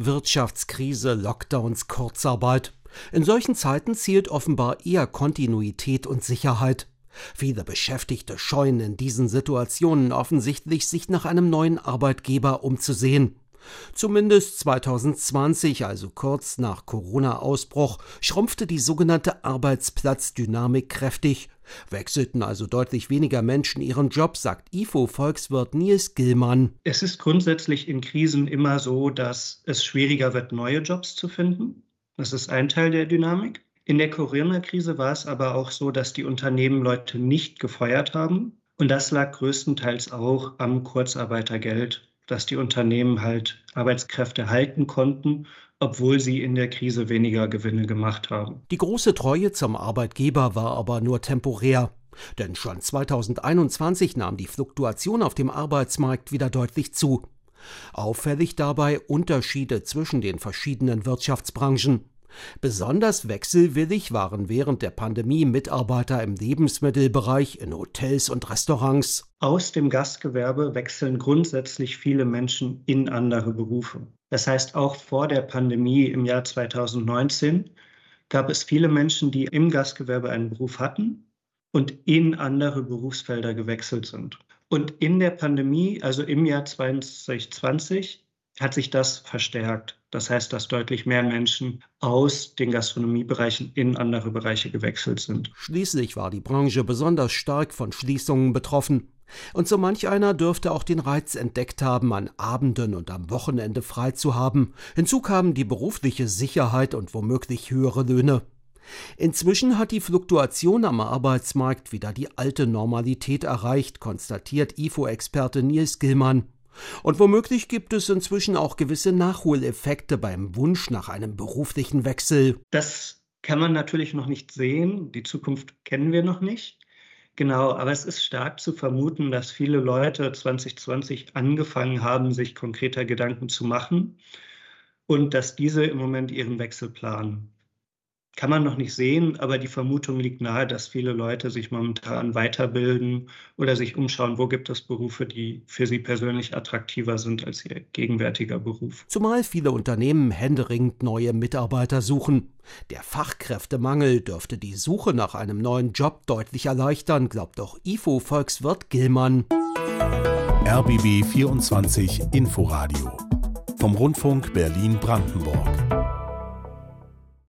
Wirtschaftskrise, Lockdowns, Kurzarbeit. In solchen Zeiten zielt offenbar eher Kontinuität und Sicherheit. Viele Beschäftigte scheuen in diesen Situationen offensichtlich, sich nach einem neuen Arbeitgeber umzusehen. Zumindest 2020, also kurz nach Corona-Ausbruch, schrumpfte die sogenannte Arbeitsplatzdynamik kräftig. Wechselten also deutlich weniger Menschen ihren Job, sagt IFO-Volkswirt Nils Gillmann. Es ist grundsätzlich in Krisen immer so, dass es schwieriger wird, neue Jobs zu finden. Das ist ein Teil der Dynamik. In der Corona-Krise war es aber auch so, dass die Unternehmen Leute nicht gefeuert haben. Und das lag größtenteils auch am Kurzarbeitergeld dass die Unternehmen halt Arbeitskräfte halten konnten, obwohl sie in der Krise weniger Gewinne gemacht haben. Die große Treue zum Arbeitgeber war aber nur temporär. Denn schon 2021 nahm die Fluktuation auf dem Arbeitsmarkt wieder deutlich zu. Auffällig dabei Unterschiede zwischen den verschiedenen Wirtschaftsbranchen. Besonders wechselwillig waren während der Pandemie Mitarbeiter im Lebensmittelbereich, in Hotels und Restaurants. Aus dem Gastgewerbe wechseln grundsätzlich viele Menschen in andere Berufe. Das heißt, auch vor der Pandemie im Jahr 2019 gab es viele Menschen, die im Gastgewerbe einen Beruf hatten und in andere Berufsfelder gewechselt sind. Und in der Pandemie, also im Jahr 2020, hat sich das verstärkt. Das heißt, dass deutlich mehr Menschen aus den Gastronomiebereichen in andere Bereiche gewechselt sind. Schließlich war die Branche besonders stark von Schließungen betroffen. Und so manch einer dürfte auch den Reiz entdeckt haben, an Abenden und am Wochenende frei zu haben. Hinzu kamen die berufliche Sicherheit und womöglich höhere Löhne. Inzwischen hat die Fluktuation am Arbeitsmarkt wieder die alte Normalität erreicht, konstatiert IFO-Experte Nils Gillmann. Und womöglich gibt es inzwischen auch gewisse Nachholeffekte beim Wunsch nach einem beruflichen Wechsel. Das kann man natürlich noch nicht sehen. Die Zukunft kennen wir noch nicht. Genau, aber es ist stark zu vermuten, dass viele Leute 2020 angefangen haben, sich konkreter Gedanken zu machen und dass diese im Moment ihren Wechsel planen kann man noch nicht sehen, aber die Vermutung liegt nahe, dass viele Leute sich momentan weiterbilden oder sich umschauen, wo gibt es Berufe, die für sie persönlich attraktiver sind als ihr gegenwärtiger Beruf. Zumal viele Unternehmen händeringend neue Mitarbeiter suchen. Der Fachkräftemangel dürfte die Suche nach einem neuen Job deutlich erleichtern, glaubt auch IFO-Volkswirt Gillmann. RBB 24 Inforadio vom Rundfunk Berlin-Brandenburg.